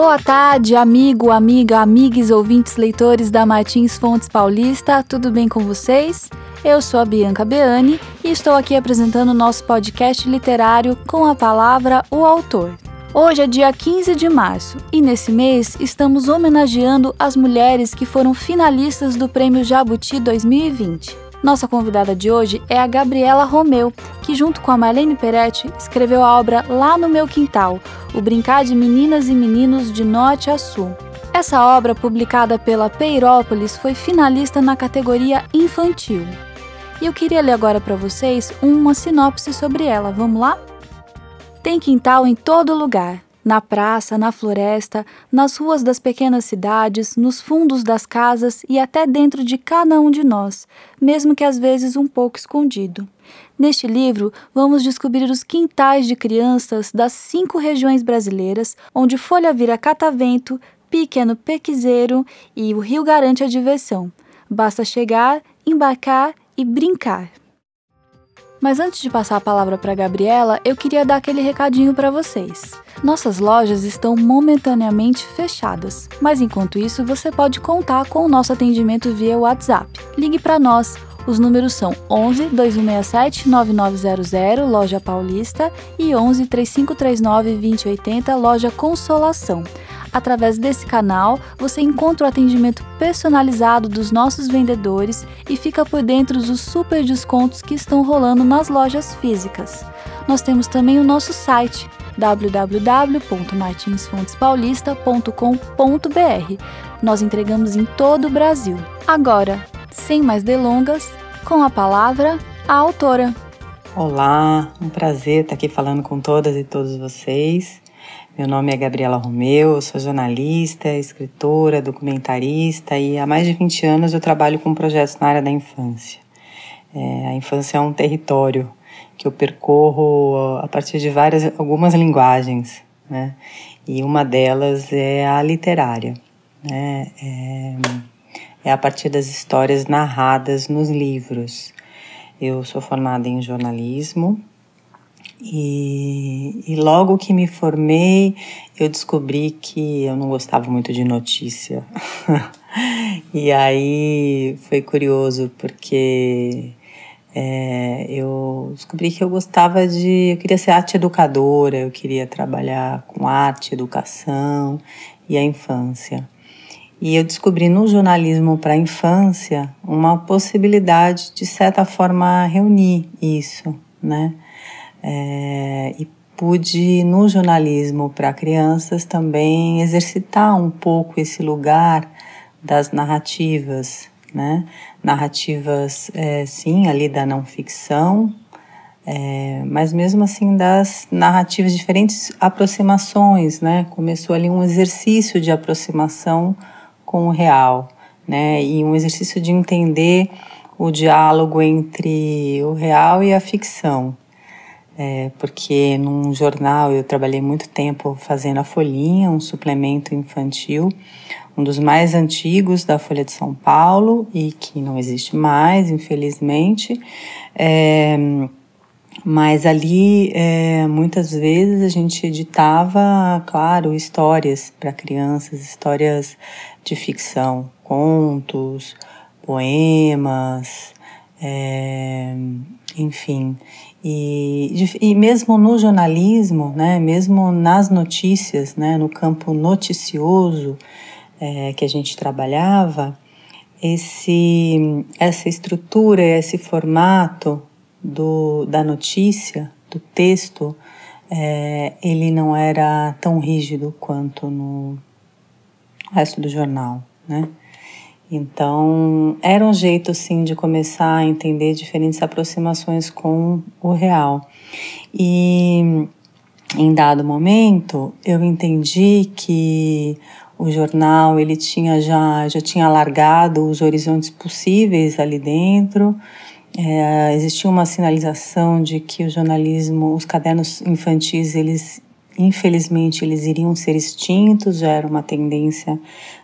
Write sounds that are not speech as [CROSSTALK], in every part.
Boa tarde, amigo, amiga, amigues, ouvintes, leitores da Martins Fontes Paulista, tudo bem com vocês? Eu sou a Bianca Beani e estou aqui apresentando o nosso podcast literário com a palavra O Autor. Hoje é dia 15 de março e nesse mês estamos homenageando as mulheres que foram finalistas do Prêmio Jabuti 2020. Nossa convidada de hoje é a Gabriela Romeu, que junto com a Marlene Peretti escreveu a obra Lá no Meu Quintal, o Brincar de Meninas e Meninos de Norte a Sul. Essa obra, publicada pela Peirópolis, foi finalista na categoria infantil. E eu queria ler agora para vocês uma sinopse sobre ela. Vamos lá? Tem quintal em todo lugar. Na praça, na floresta, nas ruas das pequenas cidades, nos fundos das casas e até dentro de cada um de nós, mesmo que às vezes um pouco escondido. Neste livro, vamos descobrir os quintais de crianças das cinco regiões brasileiras, onde folha vira catavento, pique é no pequizeiro e o rio garante a diversão. Basta chegar, embarcar e brincar. Mas antes de passar a palavra para Gabriela, eu queria dar aquele recadinho para vocês. Nossas lojas estão momentaneamente fechadas, mas enquanto isso você pode contar com o nosso atendimento via WhatsApp. Ligue para nós. Os números são 11 2167 9900 Loja Paulista e 11 3539 2080 Loja Consolação. Através desse canal, você encontra o atendimento personalizado dos nossos vendedores e fica por dentro dos super descontos que estão rolando nas lojas físicas. Nós temos também o nosso site www.martinsfontespaulista.com.br. Nós entregamos em todo o Brasil. Agora, sem mais delongas, com a palavra a autora. Olá, um prazer estar aqui falando com todas e todos vocês. Meu nome é Gabriela Romeu, eu sou jornalista, escritora, documentarista e há mais de 20 anos eu trabalho com projetos na área da infância. É, a infância é um território que eu percorro a partir de várias, algumas linguagens, né? E uma delas é a literária, né? É, é a partir das histórias narradas nos livros. Eu sou formada em jornalismo, e, e, logo que me formei, eu descobri que eu não gostava muito de notícia. [LAUGHS] e aí foi curioso, porque é, eu descobri que eu gostava de. Eu queria ser arte educadora, eu queria trabalhar com arte, educação e a infância. E eu descobri no jornalismo para a infância uma possibilidade, de certa forma, reunir isso, né? É, e pude, no jornalismo para crianças, também exercitar um pouco esse lugar das narrativas, né? Narrativas, é, sim, ali da não ficção, é, mas mesmo assim das narrativas, diferentes aproximações, né? Começou ali um exercício de aproximação com o real, né? E um exercício de entender o diálogo entre o real e a ficção, é, porque num jornal eu trabalhei muito tempo fazendo a Folhinha, um suplemento infantil, um dos mais antigos da Folha de São Paulo e que não existe mais, infelizmente. É, mas ali, é, muitas vezes, a gente editava, claro, histórias para crianças, histórias de ficção, contos, poemas, é, enfim. E, e mesmo no jornalismo, né, mesmo nas notícias, né, no campo noticioso é, que a gente trabalhava, esse, essa estrutura, esse formato do, da notícia, do texto, é, ele não era tão rígido quanto no resto do jornal, né? Então, era um jeito, sim, de começar a entender diferentes aproximações com o real. E em dado momento, eu entendi que o jornal ele tinha já, já tinha alargado os horizontes possíveis ali dentro. É, existia uma sinalização de que o jornalismo, os cadernos infantis, eles infelizmente eles iriam ser extintos, já era uma tendência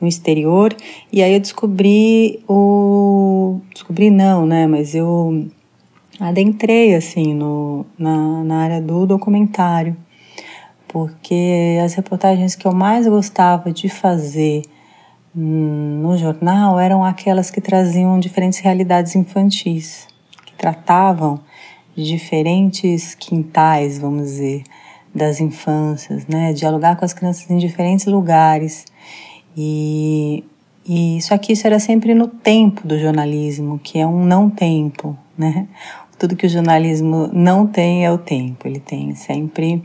no exterior. E aí eu descobri o. Descobri não, né? Mas eu adentrei assim no, na, na área do documentário. porque as reportagens que eu mais gostava de fazer no jornal eram aquelas que traziam diferentes realidades infantis, que tratavam de diferentes quintais, vamos dizer, das infâncias, né? Dialogar com as crianças em diferentes lugares. E, e só que isso era sempre no tempo do jornalismo, que é um não tempo, né? Tudo que o jornalismo não tem é o tempo, ele tem sempre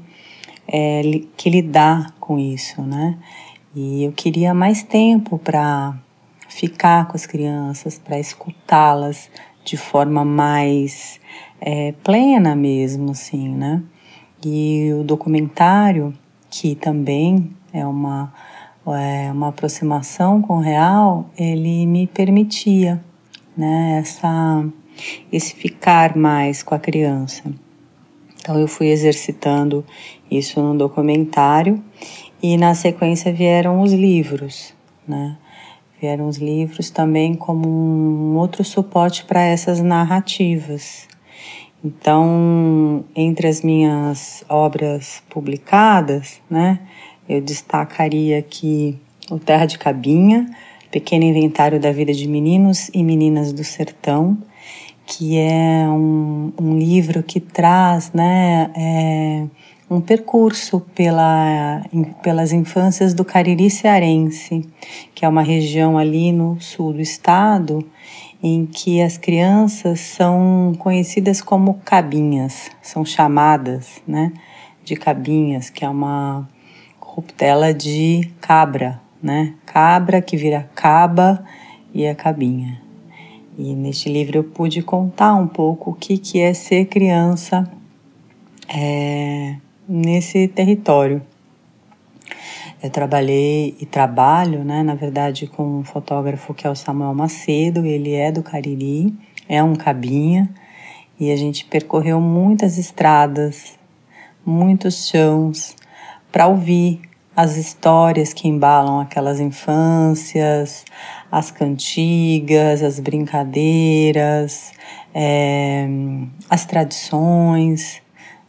é, que lidar com isso, né? E eu queria mais tempo para ficar com as crianças, para escutá-las de forma mais é, plena mesmo, assim, né? E o documentário, que também é uma, uma aproximação com o real, ele me permitia, né? Essa, esse ficar mais com a criança. Então eu fui exercitando isso no documentário e na sequência vieram os livros, né? Vieram os livros também como um outro suporte para essas narrativas. Então, entre as minhas obras publicadas, né, eu destacaria aqui O Terra de Cabinha, Pequeno Inventário da Vida de Meninos e Meninas do Sertão, que é um, um livro que traz, né, é, um percurso pela, pelas infâncias do Cariri cearense, que é uma região ali no sul do estado, em que as crianças são conhecidas como cabinhas, são chamadas né, de cabinhas, que é uma corruptela de cabra, né? Cabra que vira caba e a cabinha. E neste livro eu pude contar um pouco o que, que é ser criança é, nesse território. Eu trabalhei e trabalho, né, na verdade, com um fotógrafo que é o Samuel Macedo, ele é do Cariri, é um cabinha, e a gente percorreu muitas estradas, muitos chãos, para ouvir as histórias que embalam aquelas infâncias, as cantigas, as brincadeiras, é, as tradições.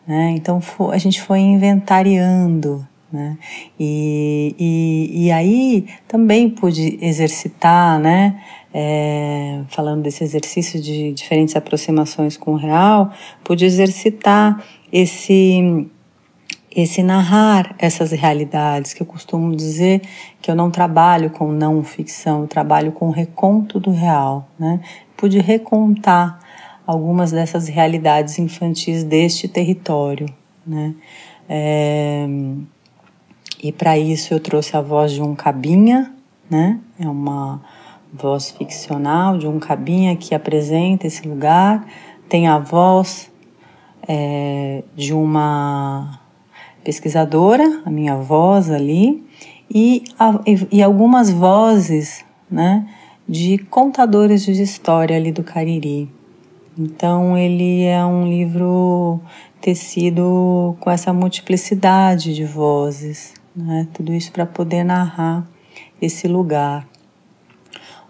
Né? Então a gente foi inventariando. Né? E, e, e aí também pude exercitar, né? É, falando desse exercício de diferentes aproximações com o real, pude exercitar esse esse narrar essas realidades, que eu costumo dizer que eu não trabalho com não ficção, eu trabalho com reconto do real, né? Pude recontar algumas dessas realidades infantis deste território, né? É, e para isso eu trouxe a voz de um cabinha, né? É uma voz ficcional de um cabinha que apresenta esse lugar. Tem a voz é, de uma pesquisadora, a minha voz ali, e, a, e, e algumas vozes, né? De contadores de história ali do Cariri. Então ele é um livro tecido com essa multiplicidade de vozes, né? tudo isso para poder narrar esse lugar.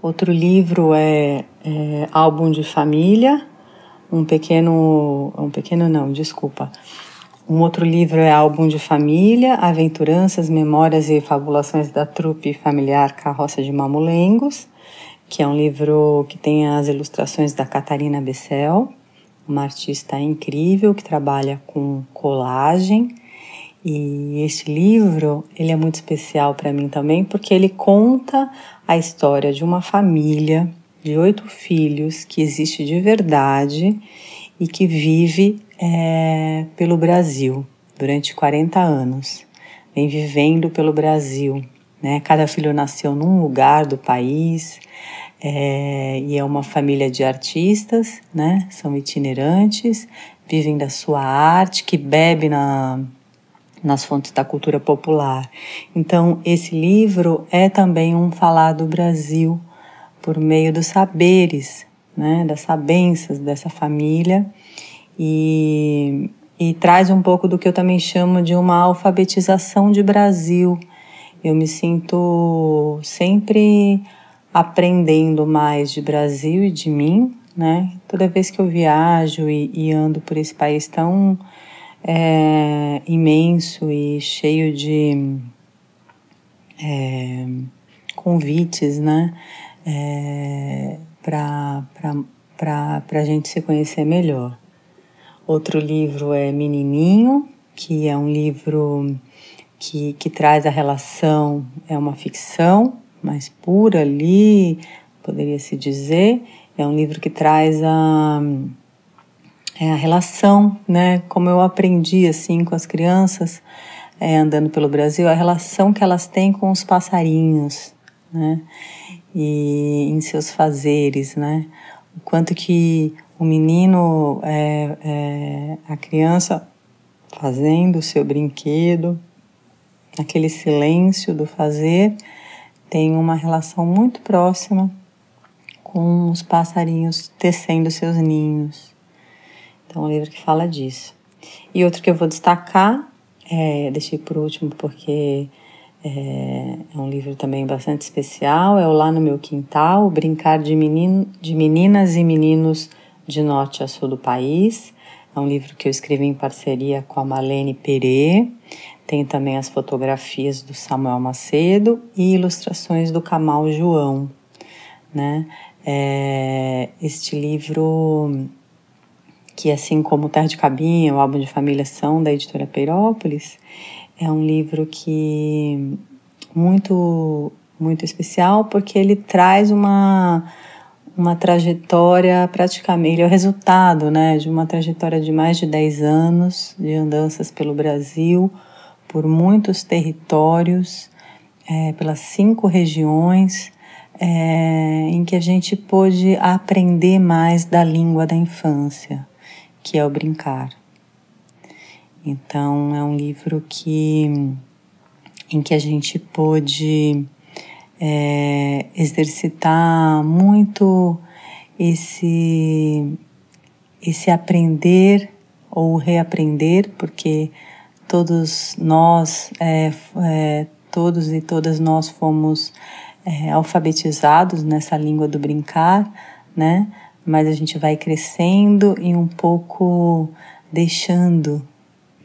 Outro livro é, é, Álbum de Família, um pequeno, um pequeno não, desculpa. Um outro livro é Álbum de Família, Aventuranças, Memórias e Fabulações da Trupe Familiar Carroça de Mamulengos que é um livro que tem as ilustrações da Catarina Bessel, uma artista incrível que trabalha com colagem. E este livro, ele é muito especial para mim também, porque ele conta a história de uma família de oito filhos que existe de verdade e que vive é, pelo Brasil durante 40 anos. Vem vivendo pelo Brasil. Né? Cada filho nasceu num lugar do país, é, e é uma família de artistas, né? São itinerantes, vivem da sua arte, que bebe na, nas fontes da cultura popular. Então, esse livro é também um falar do Brasil por meio dos saberes, né? Das sabenças dessa família e, e traz um pouco do que eu também chamo de uma alfabetização de Brasil. Eu me sinto sempre aprendendo mais de Brasil e de mim, né? Toda vez que eu viajo e, e ando por esse país tão é, imenso e cheio de é, convites, né? É, para a gente se conhecer melhor. Outro livro é Menininho, que é um livro que, que traz a relação, é uma ficção mais pura ali, poderia se dizer. É um livro que traz a, é a relação, né? Como eu aprendi assim com as crianças, é, andando pelo Brasil, a relação que elas têm com os passarinhos, né? E em seus fazeres, né? O quanto que o menino, é, é, a criança fazendo o seu brinquedo, aquele silêncio do fazer, tem uma relação muito próxima com os passarinhos tecendo seus ninhos. Então, é um livro que fala disso. E outro que eu vou destacar, é, deixei por último porque é, é, um livro também bastante especial, é o Lá no Meu Quintal, Brincar de, menino, de Meninas e Meninos de norte a sul do país. É um livro que eu escrevi em parceria com a Malene Perê. Tem também as fotografias do Samuel Macedo e ilustrações do Camal João. Né? É, este livro, que assim como Terra de Cabinha, o álbum de família são da editora Peirópolis, é um livro que muito muito especial porque ele traz uma uma trajetória praticamente, ele é o resultado né, de uma trajetória de mais de 10 anos de andanças pelo Brasil, por muitos territórios, é, pelas cinco regiões, é, em que a gente pôde aprender mais da língua da infância, que é o brincar. Então, é um livro que, em que a gente pôde é, exercitar muito esse, esse aprender ou reaprender, porque todos nós, é, é, todos e todas nós fomos é, alfabetizados nessa língua do brincar, né? Mas a gente vai crescendo e um pouco deixando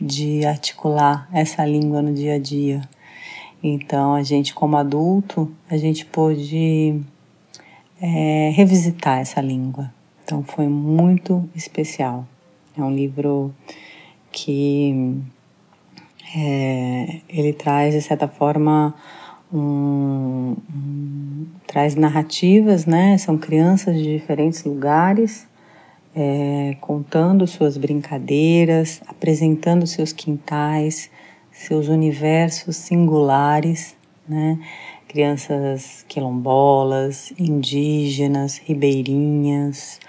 de articular essa língua no dia a dia. Então, a gente, como adulto, a gente pôde é, revisitar essa língua. Então, foi muito especial. É um livro que é, ele traz, de certa forma, um, um, traz narrativas, né? São crianças de diferentes lugares é, contando suas brincadeiras, apresentando seus quintais, seus universos singulares, né? Crianças quilombolas, indígenas, ribeirinhas,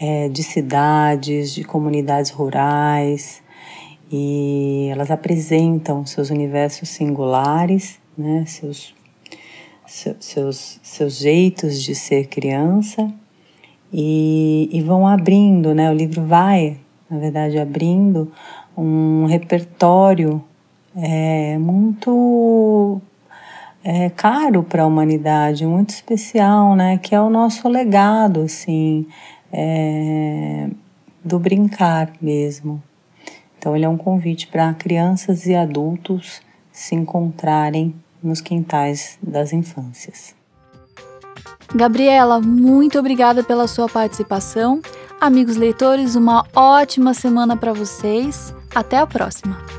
é, de cidades, de comunidades rurais, e elas apresentam seus universos singulares, né? Seus, seus, seus jeitos de ser criança e, e vão abrindo, né? O livro vai, na verdade, abrindo um repertório é muito é, caro para a humanidade, muito especial, né? Que é o nosso legado, assim, é, do brincar mesmo. Então, ele é um convite para crianças e adultos se encontrarem nos quintais das infâncias. Gabriela, muito obrigada pela sua participação. Amigos leitores, uma ótima semana para vocês. Até a próxima!